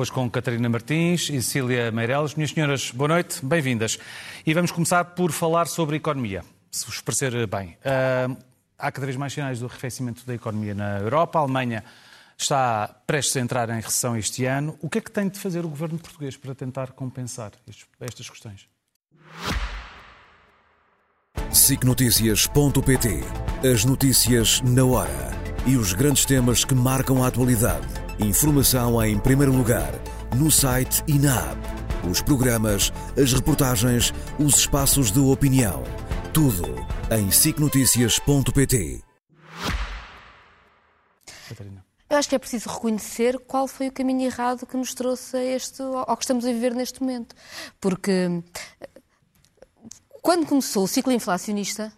Hoje com Catarina Martins e Cília Meireles. Minhas senhoras, boa noite, bem-vindas. E vamos começar por falar sobre economia, se vos parecer bem. Uh, há cada vez mais sinais do arrefecimento da economia na Europa. A Alemanha está prestes a entrar em recessão este ano. O que é que tem de fazer o governo português para tentar compensar estas questões? SICNotícias.pt As notícias na hora e os grandes temas que marcam a atualidade. Informação em primeiro lugar, no site e na app. Os programas, as reportagens, os espaços de opinião. Tudo em SICNotícias.pt. Catarina. Eu acho que é preciso reconhecer qual foi o caminho errado que nos trouxe a este, ao que estamos a viver neste momento. Porque quando começou o ciclo inflacionista,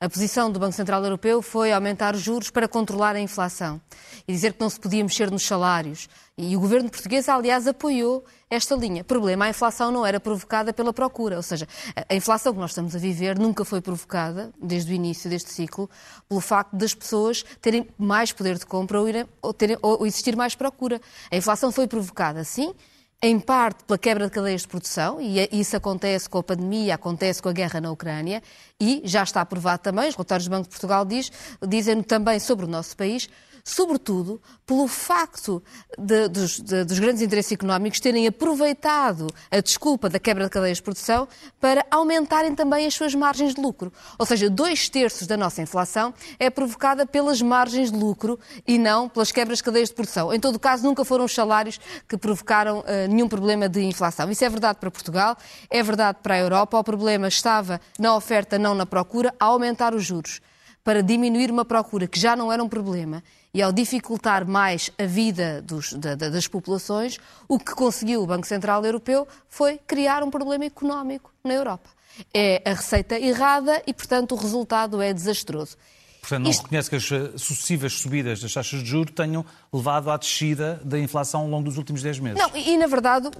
a posição do Banco Central Europeu foi aumentar os juros para controlar a inflação e dizer que não se podia mexer nos salários. E o governo português, aliás, apoiou esta linha. Problema, a inflação não era provocada pela procura, ou seja, a inflação que nós estamos a viver nunca foi provocada, desde o início deste ciclo, pelo facto das pessoas terem mais poder de compra ou, irem, ou, terem, ou existir mais procura. A inflação foi provocada, sim, em parte pela quebra de cadeias de produção, e é, isso acontece com a pandemia, acontece com a guerra na Ucrânia, e já está aprovado também, os relatórios do Banco de Portugal diz, dizem também sobre o nosso país, sobretudo pelo facto de, dos, de, dos, grandes interesses económicos terem aproveitado a desculpa da quebra de cadeias de produção para aumentarem também as suas margens de lucro. Ou seja, dois terços da nossa inflação é provocada pelas margens de lucro e não pelas quebras de cadeias de produção. Em todo caso, nunca foram os salários que provocaram uh, nenhum problema de inflação. Isso é verdade para Portugal, é verdade para a Europa. O problema estava na oferta, não na procura, a aumentar os juros para diminuir uma procura que já não era um problema e ao dificultar mais a vida dos, da, das populações, o que conseguiu o Banco Central Europeu foi criar um problema económico na Europa. É a receita errada e, portanto, o resultado é desastroso. Portanto, não Isto... reconhece que as eh, sucessivas subidas das taxas de juros tenham levado à descida da inflação ao longo dos últimos 10 meses. Não, e na verdade,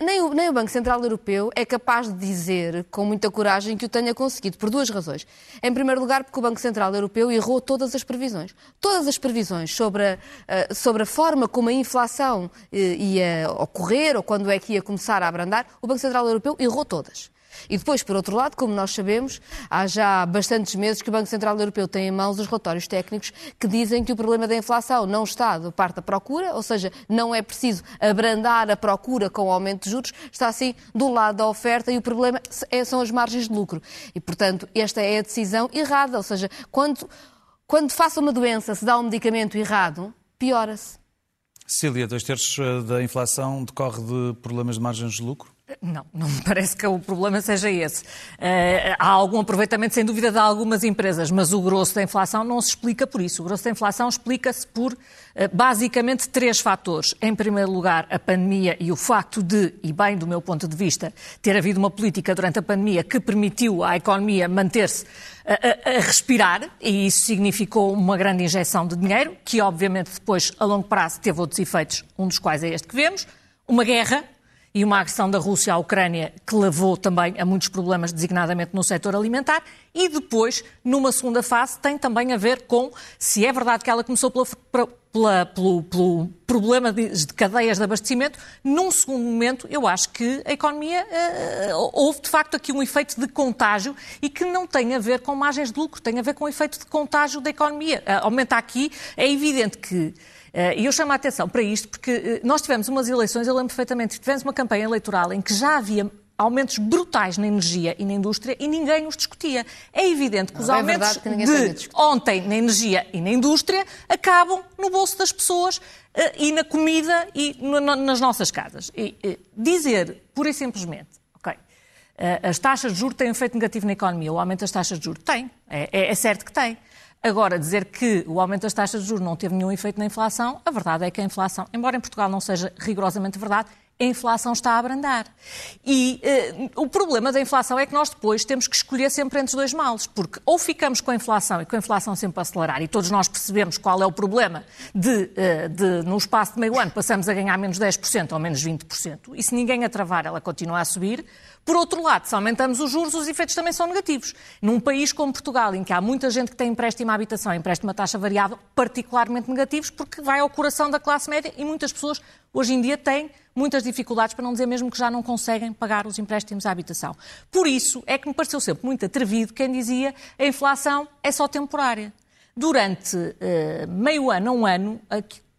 nem, o, nem o Banco Central Europeu é capaz de dizer com muita coragem que o tenha conseguido, por duas razões. Em primeiro lugar, porque o Banco Central Europeu errou todas as previsões. Todas as previsões sobre a, sobre a forma como a inflação eh, ia ocorrer ou quando é que ia começar a abrandar, o Banco Central Europeu errou todas. E depois, por outro lado, como nós sabemos, há já bastantes meses que o Banco Central Europeu tem em mãos os relatórios técnicos que dizem que o problema da inflação não está do parte da procura, ou seja, não é preciso abrandar a procura com o aumento de juros, está assim do lado da oferta e o problema é, são as margens de lucro. E, portanto, esta é a decisão errada, ou seja, quando, quando faça uma doença se dá um medicamento errado, piora-se. Cília, dois terços eh, da inflação decorre de problemas de margens de lucro? Não, não me parece que o problema seja esse. Uh, há algum aproveitamento, sem dúvida, de algumas empresas, mas o grosso da inflação não se explica por isso. O grosso da inflação explica-se por, uh, basicamente, três fatores. Em primeiro lugar, a pandemia e o facto de, e bem do meu ponto de vista, ter havido uma política durante a pandemia que permitiu à economia manter-se a, a, a respirar, e isso significou uma grande injeção de dinheiro, que, obviamente, depois, a longo prazo, teve outros efeitos, um dos quais é este que vemos. Uma guerra e uma agressão da Rússia à Ucrânia que levou também a muitos problemas, designadamente no setor alimentar, e depois, numa segunda fase, tem também a ver com se é verdade que ela começou pela, pela, pelo, pelo, problema de, de, cadeias de abastecimento, num segundo momento, eu acho que a economia uh, houve de facto aqui um efeito de contágio e que não tem a ver com margens de lucro, tem a ver com o efeito de contágio da economia. Uh, aumenta aqui, é evidente que eh, e eu chamo a atenção para isto porque eh, nós tivemos umas eleições, eu lembro perfeitamente, tivemos uma campanha eleitoral em que já havia aumentos brutais na energia e na indústria e ninguém nos discutia. É evidente que os Não, é aumentos é de ontem na energia e na indústria acabam no bolso das pessoas uh, e na comida e nas nossas casas. E, dizer, pura e simplesmente, ok, as taxas de juros têm um efeito negativo na economia, o aumento das taxas de juros tem, é, é, é certo que tem. Agora, dizer que o aumento das taxas de juros não teve nenhum efeito na inflação, a verdade é que a inflação, embora em Portugal não seja rigorosamente verdade, a inflação está a abrandar. E uh, o problema da inflação é que nós depois temos que escolher sempre entre os dois males, porque ou ficamos com a inflação e com a inflação sempre a acelerar, e todos nós percebemos qual é o problema de, uh, de no espaço de meio ano, passamos a ganhar menos 10% ou menos 20%, e se ninguém a travar, ela continua a subir, por outro lado, se aumentamos os juros, os efeitos também são negativos. Num país como Portugal, em que há muita gente que tem empréstimo à habitação, empréstimo a taxa variável, particularmente negativos, porque vai ao coração da classe média e muitas pessoas hoje em dia têm muitas dificuldades, para não dizer mesmo que já não conseguem pagar os empréstimos à habitação. Por isso é que me pareceu sempre muito atrevido quem dizia a inflação é só temporária. Durante uh, meio ano a um ano,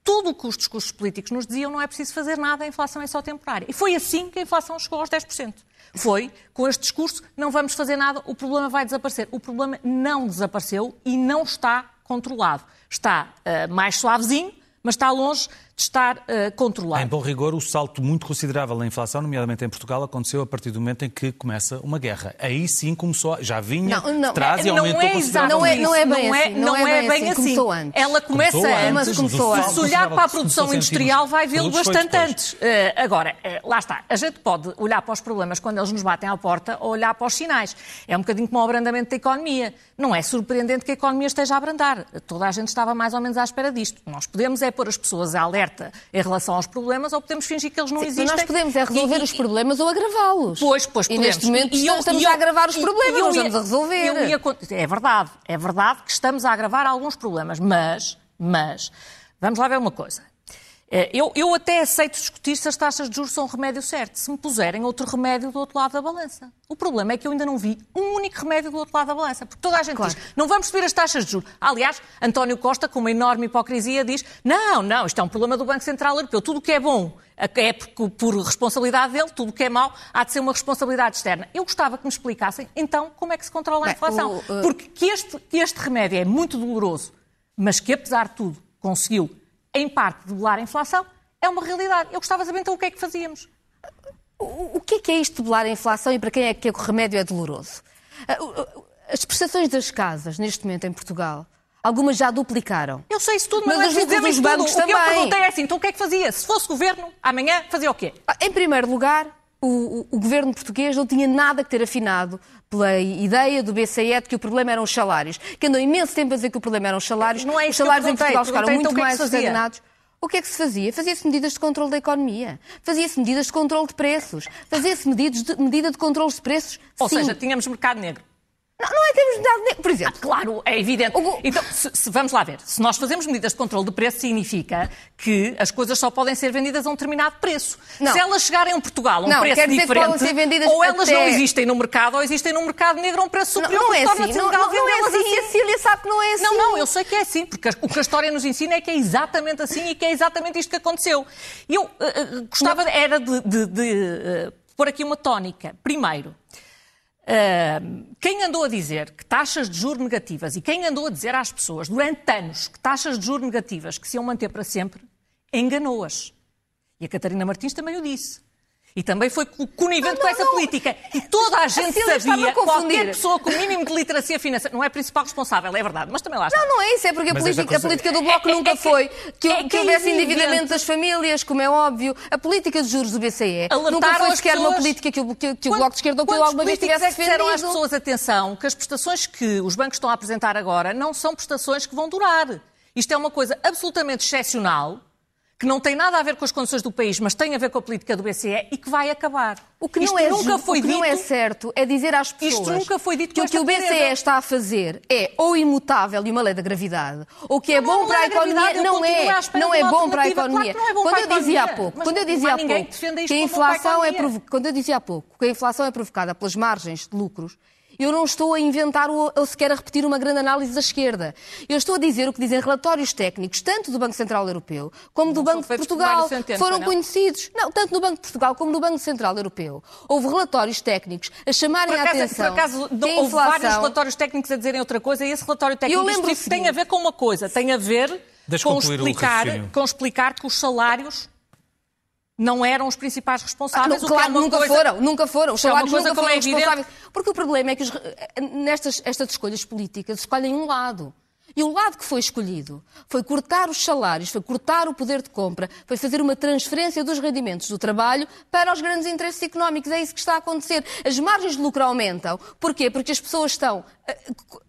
tudo o que os discursos políticos nos diziam não é preciso fazer nada, a inflação é só temporária. E foi assim que a inflação chegou aos 10%. Foi com este discurso, não vamos fazer nada, o problema vai desaparecer. O problema não desapareceu e não está controlado. Está uh, mais suavezinho, mas está longe de estar uh, controlado. Em bom rigor, o salto muito considerável na inflação, nomeadamente em Portugal, aconteceu a partir do momento em que começa uma guerra. Aí sim começou, já vinha não, não, traz e aumentou é consideravelmente. Não é, não é bem não assim. Não, não é, bem, assim. assim. Começou antes. Ela começa começou antes. Mas começou antes. Se olhar para a produção industrial, vai vê-lo bastante antes. Uh, agora, uh, lá está. A gente pode olhar para os problemas quando eles nos batem à porta ou olhar para os sinais. É um bocadinho como o abrandamento da economia. Não é surpreendente que a economia esteja a abrandar. Toda a gente estava mais ou menos à espera disto. Nós podemos é pôr as pessoas alerta em relação aos problemas ou podemos fingir que eles não Sim, existem. Nós podemos é resolver e, os problemas ou agravá-los. Pois, pois, E neste momento e eu, estamos eu, a agravar os problemas, não estamos a resolver. Ia, é verdade, é verdade que estamos a agravar alguns problemas, mas, mas, vamos lá ver uma coisa. É, eu, eu, até aceito discutir se as taxas de juros são o remédio certo, se me puserem outro remédio do outro lado da balança. O problema é que eu ainda não vi um único remédio do outro lado da balança, porque toda a gente claro. diz, não vamos subir as taxas de juros. Aliás, António Costa, com uma enorme hipocrisia, diz, não, não, isto é um problema do Banco Central Europeu, tudo o que é bom é por, por responsabilidade dele, tudo o que é mau há de ser uma responsabilidade externa. Eu gostava que me explicassem, então, como é que se controla a inflação. Bem, o. Porque que este, que este remédio é muito doloroso, mas que, apesar de tudo, conseguiu em parte, debelar a inflação, é uma realidade. Eu gostava de saber então o que é que fazíamos. O que é que é isto de debelar a inflação e para quem é que o remédio é doloroso? Ah, as prestações das casas, neste momento em Portugal, algumas já duplicaram. Eu sei isso tudo, mas, mas não é preciso bancos tudo. também. O que eu perguntei é assim, então o que é que fazia? Se fosse governo, amanhã fazia o quê? Ah, em primeiro lugar, o, o, o, governo português não tinha nada que ter afinado pela ideia do BCE de que o problema eram os salários, que andou imenso tempo a dizer que o problema eram os salários. Não é os salários em Portugal ficaram muito então, mais estagnados. O que é que se fazia? Fazia-se medidas de controle da economia, fazia-se medidas de controle de preços, fazia-se medidas de, medida de controle de preços. Ou Sim. seja, tínhamos mercado negro. Não, não é termos de dar Por exemplo. Ah, claro, é evidente. O... Então, se, se, vamos lá ver. Se nós fazemos medidas de controle de preço, significa que as coisas só podem ser vendidas a um determinado preço. Não. Se elas chegarem a Portugal a um não, preço diferente, ou elas até... não existem no mercado, ou existem no mercado negro a um preço superior, não, não é assim. Não, não, não é assim. assim. A Cília sabe que não é assim. Não, não, eu sei que é assim, porque o que a história nos ensina é que é exatamente assim e que é exatamente isto que aconteceu. E eu uh, uh, gostava, era de, de, de uh, pôr aqui uma tónica. Primeiro, quem andou a dizer que taxas de juros negativas e quem andou a dizer às pessoas durante anos que taxas de juros negativas que se iam manter para sempre, enganou-as. E a Catarina Martins também o disse. E também foi conivente com essa não. política. E toda a gente a sabia, qualquer pessoa com o mínimo de literacia financeira, não é principal responsável, é verdade, mas também lá está. Não, não é isso, é porque a, política, coisa... a política, do Bloco é, nunca é, é, foi que, é, que houvesse endividamento das famílias, como é óbvio. A política de juros do BCE Alertaram nunca foi sequer pessoas... uma política que o, que, que o Bloco de Esquerda ou que eu alguma vez tivesse defendido. às pessoas, atenção, que as prestações que os bancos estão a apresentar agora não são prestações que vão durar. Isto é uma coisa absolutamente excepcional que não tem nada a ver com as condições do país, mas tem a ver com a política do BCE e que vai acabar. O que, não é, nunca foi o que dito, não é certo é dizer às pessoas isto nunca foi dito que o que o BCE está a fazer é ou imutável e uma lei da gravidade, ou que é não, bom para a economia, não é, não é bom para a economia. Claro é quando eu dizia há pouco, quando eu dizia há pouco que a inflação é quando eu dizia há pouco que a inflação é provocada pelas margens de lucros, eu não estou a inventar ou, sequer a repetir uma grande análise da esquerda. Eu estou a dizer o que dizem relatórios técnicos, tanto do Banco Central Europeu como do Banco de Portugal. Foram não? conhecidos. Não, tanto no Banco de Portugal como no Banco Central Europeu. Houve relatórios técnicos a chamarem acaso, a atenção. Por acaso, houve inflação... vários relatórios técnicos a dizerem outra coisa e esse relatório técnico tem a ver com uma coisa, tem a ver com explicar, com explicar que os salários não eram os principais responsáveis. Ah, não, claro, é nunca coisa... foram, nunca foram. Os é salários é nunca foram é responsáveis. Porque o problema é que os, nestas estas escolhas políticas escolhem um lado. E o lado que foi escolhido foi cortar os salários, foi cortar o poder de compra, foi fazer uma transferência dos rendimentos do trabalho para os grandes interesses económicos. É isso que está a acontecer. As margens de lucro aumentam. Porquê? Porque as pessoas estão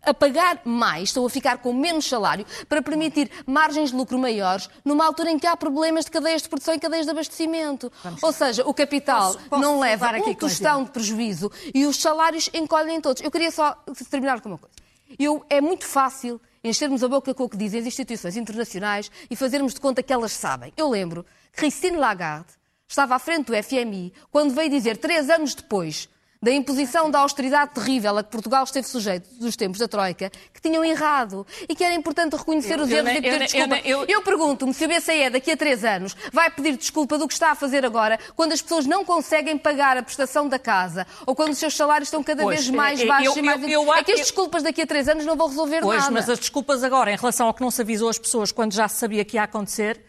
a pagar mais, estão a ficar com menos salário para permitir margens de lucro maiores numa altura em que há problemas de cadeias de produção e cadeias de abastecimento. Vamos Ou seja, o capital posso, posso não leva aqui um tostão de prejuízo e os salários encolhem todos. Eu queria só terminar com uma coisa. Eu, é muito fácil enchermos a boca com o que dizem as instituições internacionais e fazermos de conta que elas sabem. Eu lembro Christine Lagarde estava à frente do FMI quando veio dizer, três anos depois, da imposição da austeridade terrível a que Portugal esteve sujeito dos tempos da Troika, que tinham errado e que era importante reconhecer os erros e pedir desculpa. Eu, eu, eu pergunto-me se o BCE daqui a três anos vai pedir desculpa do que está a fazer agora, quando as pessoas não conseguem pagar a prestação da casa ou quando os seus salários estão cada pois, vez mais baixos e mais... é que as desculpas daqui a três anos não vão resolver pois, nada. Mas as desculpas agora, em relação ao que não se avisou as pessoas quando já se sabia que ia acontecer,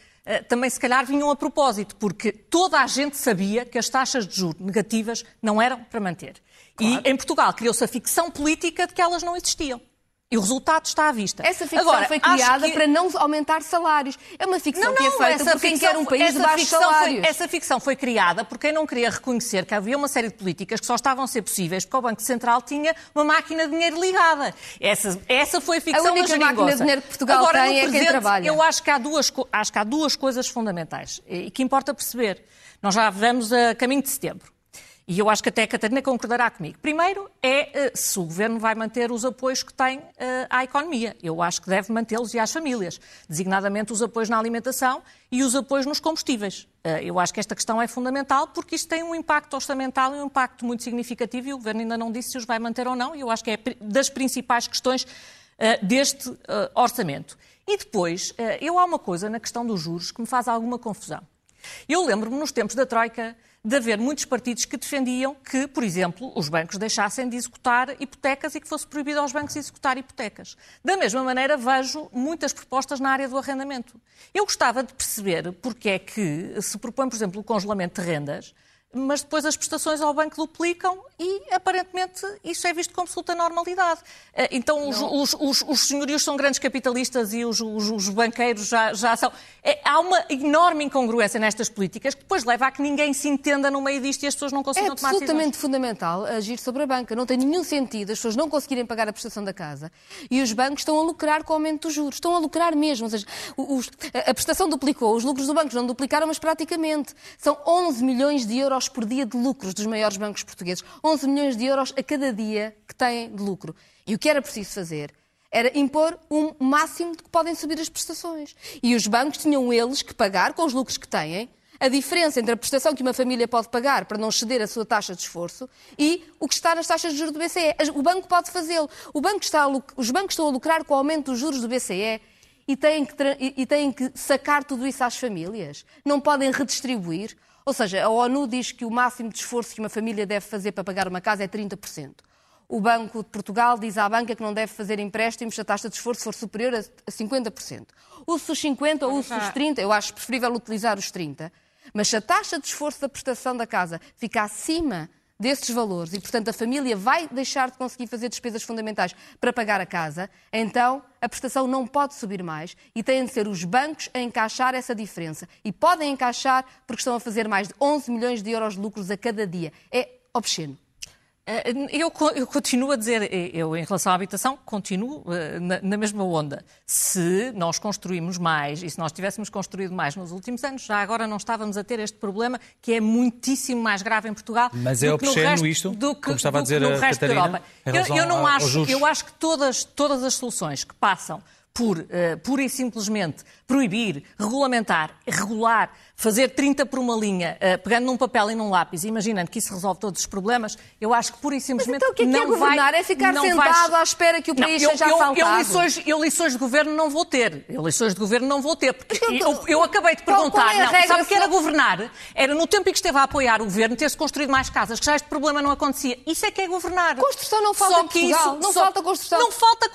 também se calhar vinham a propósito, porque toda a gente sabia que as taxas de juros negativas não eram para manter. Claro. E em Portugal criou-se a ficção política de que elas não existiam. E o resultado está à vista. Essa ficção Agora, foi criada que... para não aumentar salários. É uma ficção não, não, que é feita por quem quer um país de baixos salários. Foi, essa ficção foi criada por quem não queria reconhecer que havia uma série de políticas que só estavam a ser possíveis porque o Banco Central tinha uma máquina de dinheiro ligada. Essa, essa foi a ficção a única da máquina de dinheiro que Portugal Agora, tem é quem trabalha. Eu acho que, há duas, acho que há duas coisas fundamentais e que importa perceber. Nós já vamos a caminho de setembro. E eu acho que até a Catarina concordará comigo. Primeiro é eh, se o Governo vai manter os apoios que tem eh, à economia. Eu acho que deve mantê-los e às famílias, designadamente os apoios na alimentação e os apoios nos combustíveis. Eh, eu acho que esta questão é fundamental porque isto tem um impacto orçamental e um impacto muito significativo e o Governo ainda não disse se os vai manter ou não e eu acho que é das principais questões deste orçamento. E depois, eu há uma coisa na questão dos juros que me faz alguma confusão. Eu lembro-me nos tempos da Troika de haver muitos partidos que defendiam que, por exemplo, os bancos deixassem de executar hipotecas e que fosse proibido aos bancos executar hipotecas. Da mesma maneira, vejo muitas propostas na área do arrendamento. Eu gostava de perceber porque é que se propõe, por exemplo, o congelamento de rendas, mas depois as prestações ao banco duplicam e, aparentemente, isso é visto com absoluta normalidade. Eh, então, os, os, os, os, senhorios são grandes capitalistas e os, os banqueiros já, já são. É, há uma enorme incongruência nestas políticas que depois leva a que ninguém se entenda no meio disto e as pessoas não consigam é tomar decisões. É absolutamente fundamental agir sobre a banca. Não tem nenhum sentido as pessoas não conseguirem pagar a prestação da casa e os bancos estão a lucrar com o aumento dos juros. Estão a lucrar mesmo. Ou seja, a prestação duplicou, os lucros do banco não duplicaram, mas praticamente. São 11 milhões de euros por dia de lucros dos maiores bancos portugueses. 11 milhões de euros a cada dia que têm de lucro. E o que era preciso fazer era impor um máximo de que podem subir as prestações. E os bancos tinham eles que pagar, com os lucros que têm, a diferença entre a prestação que uma família pode pagar para não ceder a sua taxa de esforço e o que está nas taxas de juros do BCE. O banco pode fazê-lo. Banco os bancos estão a lucrar com o aumento dos juros do BCE e têm, que, e têm que sacar tudo isso às famílias. Não podem redistribuir. Ou seja, a ONU diz que o máximo de esforço que uma família deve fazer para pagar uma casa é 30%. O Banco de Portugal diz à banca que não deve fazer empréstimos se a taxa de esforço for superior a 50%. Use os 50% ou use os 30%, eu acho preferível utilizar os 30%. Mas se a taxa de esforço da prestação da casa fica acima desses valores e, portanto, a família vai deixar de conseguir fazer despesas fundamentais para pagar a casa, então a prestação não pode subir mais e têm de ser os bancos a encaixar essa diferença. E podem encaixar porque estão a fazer mais de 11 milhões de euros de lucros a cada dia. É obsceno. Eh, eu, eu, continuo a dizer, eh, eu em relação à habitação, continuo uh, na, na, mesma onda. Se nós construímos mais e se nós tivéssemos construído mais nos últimos anos, já agora não estávamos a ter este problema que é muitíssimo mais grave em Portugal. Mas é obsceno isto, do que, como estava a dizer no resto Catarina, da Europa. Eu, eu, não acho, eu acho que todas, todas as soluções que passam por, uh, pura e simplesmente proibir, regulamentar, regular, fazer 30 por uma linha, uh, pegando num papel e num lápis, imaginando que isso resolve todos os problemas, eu acho que pura e simplesmente Mas então, o que é, que é não governar? Vai, é ficar sentado à espera que o país não, seja eu, assaltado? Eu, lições, eu lições de governo não vou ter. Eu lições de governo não vou ter. Porque então, eu, eu, acabei de perguntar. É não, sabe o que era governar? Era no tempo em que esteve a apoiar o governo ter-se construído mais casas, que já este problema não acontecia. Isso é que é governar. Construção não falta só em Portugal. Isso, não só, falta construção. Não falta.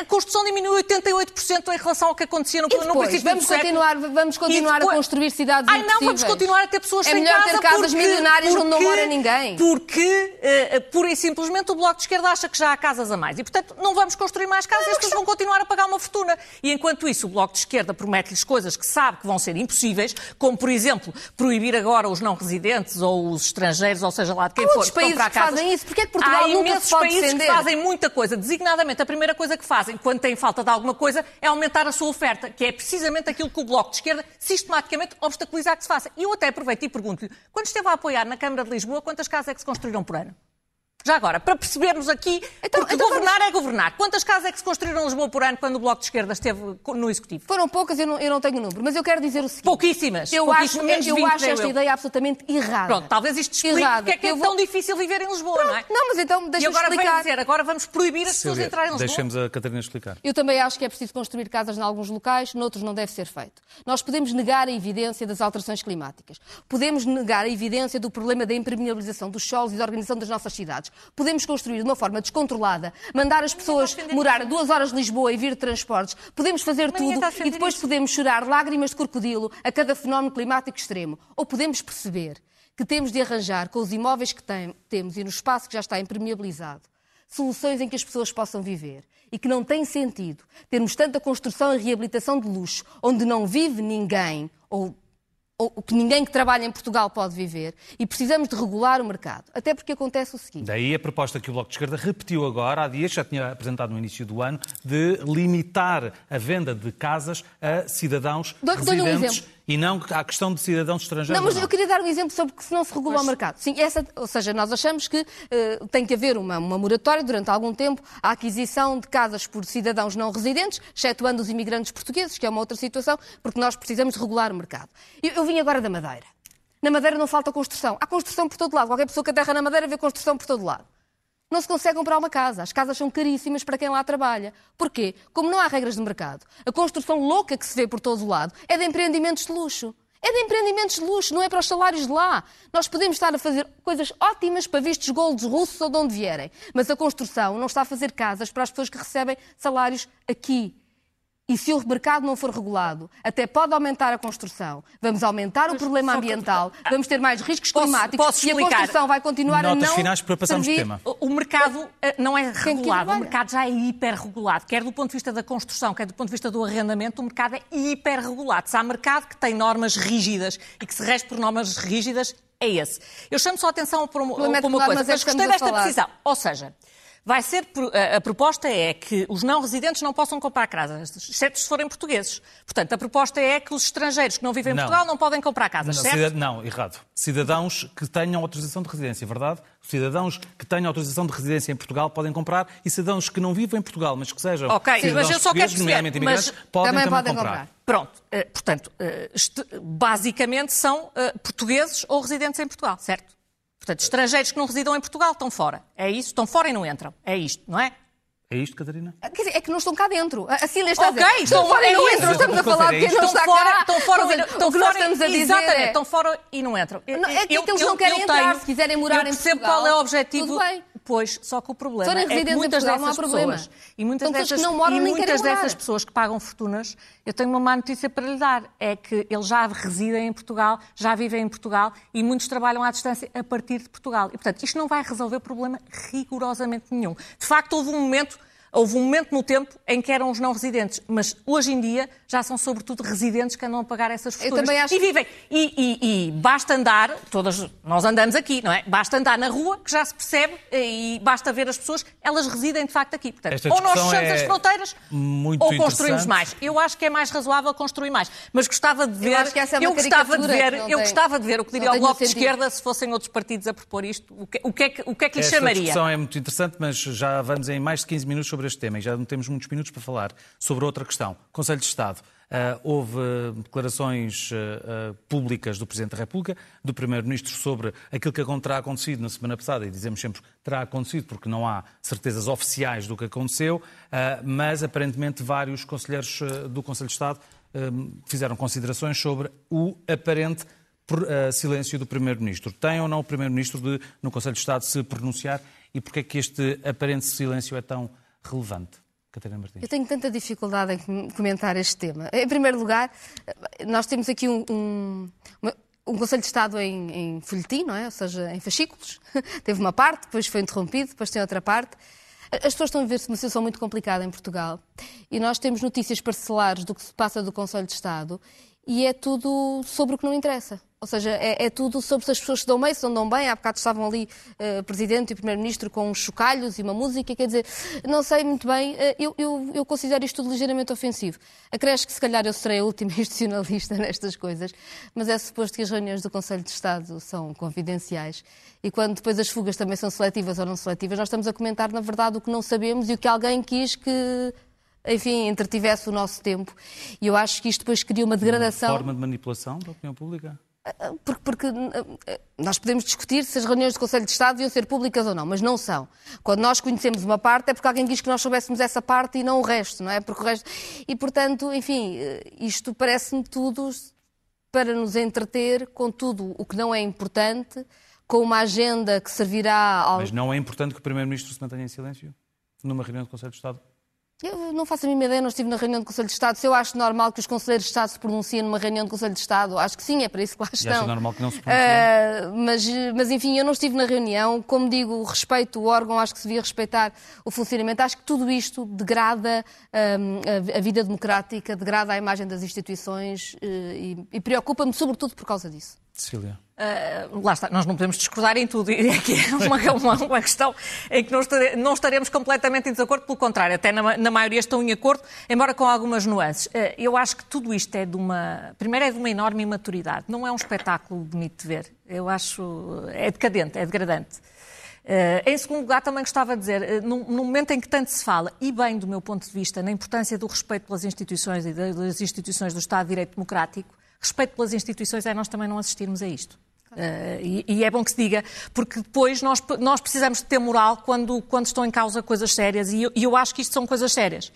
A construção diminuiu 88% em relação ao que acontecia no, e depois, no princípio vamos continuar, vamos continuar depois... a construir cidades Ai, não, vamos continuar a ter pessoas é sem casa. É melhor ter casas porque, milionárias porque, onde não mora ninguém. Porque, uh, pura e simplesmente, o Bloco de Esquerda acha que já há casas a mais. E, portanto, não vamos construir mais casas, as pessoas vão continuar a pagar uma fortuna. E, enquanto isso, o Bloco de Esquerda promete-lhes coisas que sabe que vão ser impossíveis, como, por exemplo, proibir agora os não residentes ou os estrangeiros, ou seja lá de quem há for, países que casas. fazem isso. Porquê é que Portugal há nunca se pode países defender? que fazem muita coisa. Designadamente, a primeira coisa que fazem, quando têm falta de alguma coisa, é aumentar a sua oferta, que é precisamente aquilo que o Bloco de Esquerda sistematicamente obstaculizar que se faça. E eu até aproveito e pergunto-lhe, quando esteve a apoiar na Câmara de Lisboa, quantas casas é que se construíram por ano? Já agora, para percebermos aqui, Então- porque então governar é governar. Quantas casas é que se construíram em Lisboa por ano quando o Bloco de Esquerda esteve no Executivo? Foram poucas, eu não, eu não tenho o número, mas eu quero dizer o seguinte. Pouquíssimas. Eu acho, menos eu 20, acho esta eu. ideia absolutamente errada. Pronto, talvez isto explique Errada. porque é que é vou- tão difícil viver em Lisboa, não é? Não, mas então E deixa-me agora vem explicar. dizer, agora vamos proibir as pessoas de entrarem em Lisboa. deixemos a Catarina explicar. Eu também acho que é preciso construir casas em alguns locais, noutros não deve ser feito. Nós podemos negar a evidência das alterações climáticas. Podemos negar a evidência do problema da impermeabilização dos solos e da organização das nossas cidades. Podemos construir de uma forma descontrolada, mandar as pessoas morar duas horas de Lisboa e vir de transportes. Podemos fazer tudo defender e depois isso. podemos chorar lágrimas de crocodilo a cada fenómeno climático extremo. Ou podemos perceber que temos de arranjar com os imóveis que tem- temos e no espaço que já está impermeabilizado soluções em que as pessoas possam viver e que não tem sentido termos tanta construção e reabilitação de luxo onde não vive ninguém ou, ou que ninguém que trabalha em Portugal pode viver e precisamos de regular o mercado. Até porque acontece o seguinte. Daí a proposta que o Bloco de Esquerda repetiu agora, há dias, já tinha apresentado no início do ano, de limitar a venda de casas a cidadãos Dou- residentes. E não à questão de cidadãos estrangeiros. Não, mas ou eu queria dar um exemplo sobre que se não se regula o mercado. Sim, essa, ou seja, nós achamos que eh, tem que haver uma, uma moratória durante algum tempo à aquisição de casas por cidadãos não residentes, excetuando os imigrantes portugueses, que é uma outra situação, porque nós precisamos de regular o mercado. Eu, eu vim agora da Madeira. Na Madeira não falta construção. Há construção por todo lado. Qualquer pessoa que aterra na Madeira vê construção por todo lado. Não se consegue comprar uma casa. As casas são caríssimas para quem lá trabalha. Porquê? Como não há regras de mercado, a construção louca que se vê por todo o lado é de empreendimentos de luxo. É de empreendimentos de luxo, não é para os salários de lá. Nós podemos estar a fazer coisas ótimas para vistos goldos russos ou de onde vierem, mas a construção não está a fazer casas para as pessoas que recebem salários aqui. E se o mercado não for regulado, até pode aumentar a construção, vamos aumentar o problema ambiental, vamos ter mais riscos Posso- climáticos posso e a construção vai continuar Notas a não finais para passarmos servir- tema. O mercado eh, não é regulado, o mercado já é hiperregulado. Quer do ponto de vista da construção, quer do ponto de vista do arrendamento, o mercado é hiperregulado. Se há mercado que tem normas rígidas e que se rege por normas rígidas, é esse. Eu chamo só a atenção para uma, é para uma coisa, é mas que gostei desta falar? precisão. Ou seja, vai ser, a, proposta é que os não residentes não possam comprar casas, exceto se forem portugueses. Portanto, a proposta é que os estrangeiros que não vivem em Não. Portugal não podem comprar casas, Não, certo? não, errado. Cidadãos que tenham autorização de residência, verdade? Cidadãos que tenham autorização de residência em Portugal podem comprar e cidadãos que não vivem em Portugal, mas que sejam Ok, mas cidadãos eu só quero nomeadamente imigrantes, mas podem também também, podem comprar. comprar. Pronto, eh, portanto, eh, basicamente são eh, portugueses ou residentes em Portugal, certo? Portanto, estrangeiros que não residam em Portugal estão fora. É isso? Estão fora e não entram. É isto, não é? É isto, Catarina? Quer dizer, é que não estão cá dentro. A a Cília está Ok, a dizer. estão- fora e é não isso. entram. Estamos a falar de quem não está Estão fora, cá. estão fora, seja, estão o que nós fora, estamos a dizer exatamente, é... estão fora e não entram. Não, é que eles não querem entrar, se quiserem morar eu em percebo Portugal, qual é o objetivo. tudo bem. Pois, só que o problema Se forem é que muitas Portugal, dessas pessoas e muitas que dessas, não moram e muitas dessas pessoas que pagam fortunas, eu tenho uma má notícia para lhe dar, é que eles já residem em Portugal, já vivem em Portugal e muitos trabalham à distância a partir de Portugal. E, portanto, isto não vai resolver problema rigorosamente nenhum. De facto, houve um momento Houve um momento no tempo em que eram os não residentes, mas hoje em dia já são sobretudo residentes que andam a pagar essas fortunas. também acho- E vivem. E, e- e basta andar, todas nós andamos aqui, não é? Basta andar na rua, que já se percebe, e basta ver as pessoas, elas residem de facto aqui. Portanto, Esta ou nós fechamos é as fronteiras, muito ou construímos mais. Eu acho que é mais razoável construir mais. Mas gostava de ver. acho que essa é uma eu gostava de ver, eu tem- gostava de ver o que diria o Bloco de. Esquerda se fossem outros partidos a propor isto. O que, o que é, que, o que, é que lhe Esta chamaria? discussão é muito interessante, mas já vamos em mais de 15 minutos sobre este tema e já não temos muitos minutos para falar sobre outra questão. Conselho de Estado. Ah, houve ah, declarações ah, públicas do Presidente da República, do Primeiro-Ministro sobre aquilo que terá acontecido na semana passada, e dizemos sempre terá acontecido porque não há certezas oficiais do que aconteceu, ah, mas aparentemente vários conselheiros do Conselho de Estado fizeram considerações sobre o aparente uh, silêncio do Primeiro-Ministro. Tem ou não o Primeiro-Ministro de, no Conselho de Estado, se pronunciar e porque é que este aparente silêncio é tão relevante? Catarina Martins. Eu tenho tanta dificuldade em com- comentar este tema. Em primeiro lugar, nós temos aqui um, um, uma- um Conselho de Estado em, em folhetim, não é? Ou seja, em fascículos. Teve uma parte, depois foi interrompido, depois tem outra parte. As pessoas estão a ver-se numa situação muito complicada em Portugal e nós temos notícias parcelares do que se passa do Conselho de Estado e é tudo sobre o que não interessa. Ou seja, é, é, tudo sobre se as pessoas se dão bem, se não dão bem. Há bocado estavam ali uh, Presidente e Primeiro-Ministro com uns chocalhos e uma música. Quer dizer, não sei muito bem. Uh, eu, eu, eu, considero isto tudo ligeiramente ofensivo. Acresce que se calhar eu serei a última institucionalista nestas coisas, mas é suposto que as reuniões do Conselho de Estado são confidenciais. E quando depois as fugas também são seletivas ou não seletivas, nós estamos a comentar, na verdade, o que não sabemos e o que alguém quis que enfim, entretivesse o nosso tempo. E eu acho que isto depois cria uma degradação. Uma forma de manipulação da opinião pública? Porque, porque, nós podemos discutir se as reuniões do Conselho de Estado deviam ser públicas ou não, mas não são. Quando nós conhecemos uma parte é porque alguém diz que nós soubéssemos essa parte e não o resto, não é? Porque o resto... E, portanto, enfim, isto parece-me tudo para nos entreter com tudo o que não é importante, com uma agenda que servirá ao... Mas não é importante que o Primeiro-Ministro se mantenha em silêncio numa reunião do Conselho de Estado? Eu não faço a mínima ideia, não estive na reunião do Conselho de Estado. Se eu acho normal que os Conselheiros de Estado se pronunciem numa reunião do Conselho de Estado, acho que sim, é para isso que lá estão. E acho normal que não se pronunciem? Uh, mas, mas, enfim, eu não estive na reunião. Como digo, respeito o órgão, acho que se devia respeitar o funcionamento. Acho que tudo isto degrada um, a, a, vida democrática, degrada a imagem das instituições uh, e, e preocupa-me sobretudo por causa disso. Cecília. Uh, lá está, nós não podemos discordar em tudo, e aqui é uma, uma, uma questão em que não estaremos completamente em desacordo, pelo contrário, até na, na maioria estão em acordo, embora com algumas nuances. Uh, eu acho que tudo isto é de uma. Primeiro, é de uma enorme imaturidade, não é um espetáculo bonito de ver, eu acho. é decadente, é degradante. Uh, em segundo lugar, também gostava de dizer, uh, no, momento em que tanto se fala, e bem do meu ponto de vista, na importância do respeito pelas instituições e das instituições do Estado de Direito Democrático, respeito pelas instituições é nós também não assistirmos a isto. Uh, e, e, é bom que se diga, porque depois nós, nós precisamos de ter moral quando, quando estão em causa coisas sérias, e eu, e eu acho que isto são coisas sérias.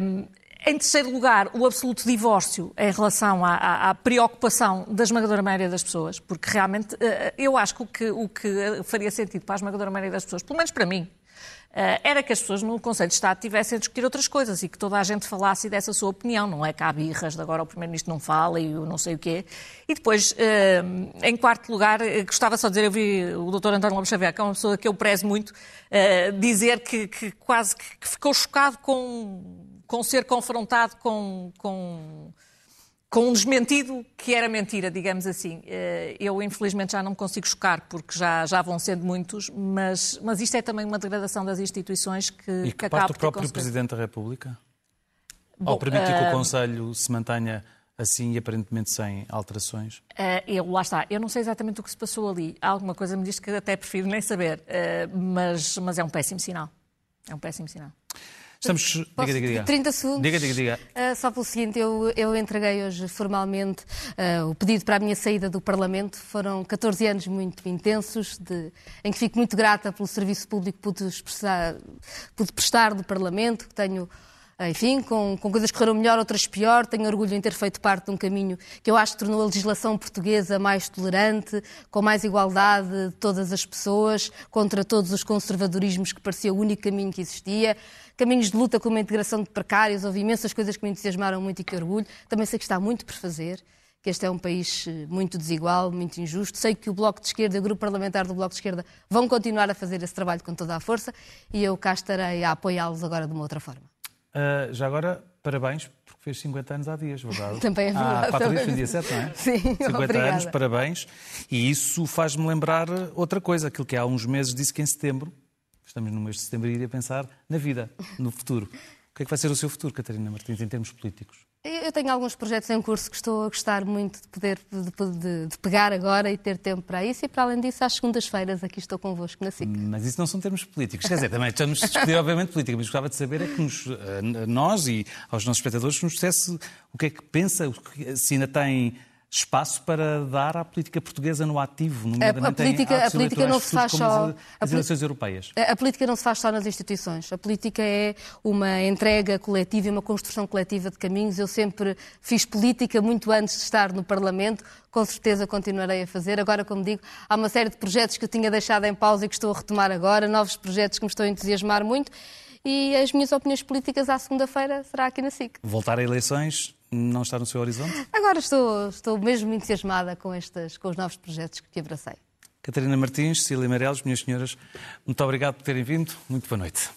Um, em terceiro lugar, o absoluto divórcio em relação à, à, à, preocupação da esmagadora maioria das pessoas, porque realmente uh, eu acho que o, que o que faria sentido para a esmagadora maioria das pessoas, pelo menos para mim, era que as pessoas no Conselho de Estado tivessem a discutir outras coisas e que toda a gente falasse dessa sua opinião. Não é que há birras de agora o Primeiro-Ministro não fala e eu não sei o quê. E depois, eh, em quarto lugar, eh, gostava só de dizer, eu vi o Dr. António Lopes Xavier, que é uma pessoa que eu prezo muito, dizer que, que quase que ficou chocado com, com ser confrontado com, com com um desmentido que era mentira, digamos assim. Eh, eu, infelizmente, já não me consigo chocar, porque já, já vão sendo muitos, mas, mas isto é também uma degradação das instituições que, e que, que parte do próprio Presidente da República? Bom, Ao permitir uh... que o eh, Conselho se mantenha assim e aparentemente sem alterações? Uh, eu, lá está. Eu não sei exatamente o que se passou ali. Alguma coisa me diz que até prefiro nem saber, uh, mas, mas é um péssimo sinal. É um péssimo sinal. Estamos. Posso, diga, diga, diga. 30 segundos. Diga, diga, diga. Uh, só pelo seguinte, eu, eu entreguei hoje formalmente uh, o pedido para a minha saída do Parlamento. Foram 14 anos muito intensos, de, em que fico muito grata pelo serviço público que pude, pude prestar do Parlamento, que tenho enfim, com, com, coisas que correram melhor, outras pior. Tenho orgulho em ter feito parte de um caminho que eu acho que tornou a legislação portuguesa mais tolerante, com mais igualdade de todas as pessoas, contra todos os conservadorismos que parecia o único caminho que existia caminhos de luta como a integração de precários, houve imensas coisas que me entusiasmaram muito e que orgulho. Também sei que está muito por fazer, que este é um país eh, muito desigual, muito injusto. Sei que o Bloco de Esquerda e o Grupo Parlamentar do Bloco de Esquerda vão continuar a fazer esse trabalho com toda a força e eu cá estarei a apoiá-los agora de uma outra forma. Uh, já agora, parabéns, porque fez 50 anos há dias, verdade? Também é verdade. Há 4 dias, foi dia 7, não é? Sim, 50 obrigada. anos, parabéns. E isso faz-me lembrar outra coisa, aquilo que há uns meses disse que em setembro estamos no mês de setembro e iria pensar na vida, no futuro. O que é que vai ser o seu futuro, Catarina Martins, em termos políticos? Eu tenho alguns projetos em curso que estou a gostar muito de poder de, de, de pegar agora e ter tempo para isso. E, para além disso, às segundas-feiras aqui estou convosco na SIC. Mas isso não são termos políticos. Quer dizer, também estamos a discutir, obviamente, política, mas gostava de saber é que nos, eh, nós e aos nossos espectadores nos dissesse o que é que pensa, se ainda tem espaço para dar à política portuguesa no ativo, nomeadamente a política, em a política não se faz só as eleições europeias. A, a política não se faz só nas instituições. A política é uma entrega coletiva e uma construção coletiva de caminhos. Eu sempre fiz política muito antes de estar no Parlamento. Com certeza continuarei a fazer. Agora, como digo, há uma série de projetos que eu tinha deixado em pausa e que estou a retomar agora, novos projetos que me estão a entusiasmar muito e as minhas opiniões políticas à segunda-feira será aqui na SIC. Voltar a eleições não está no seu horizonte? Agora estou, estou mesmo entusiasmada com, estas, com os novos projetos que abracei. Catarina Martins, Cília Meirelles, minhas senhoras, muito obrigado por terem vindo. Muito boa noite.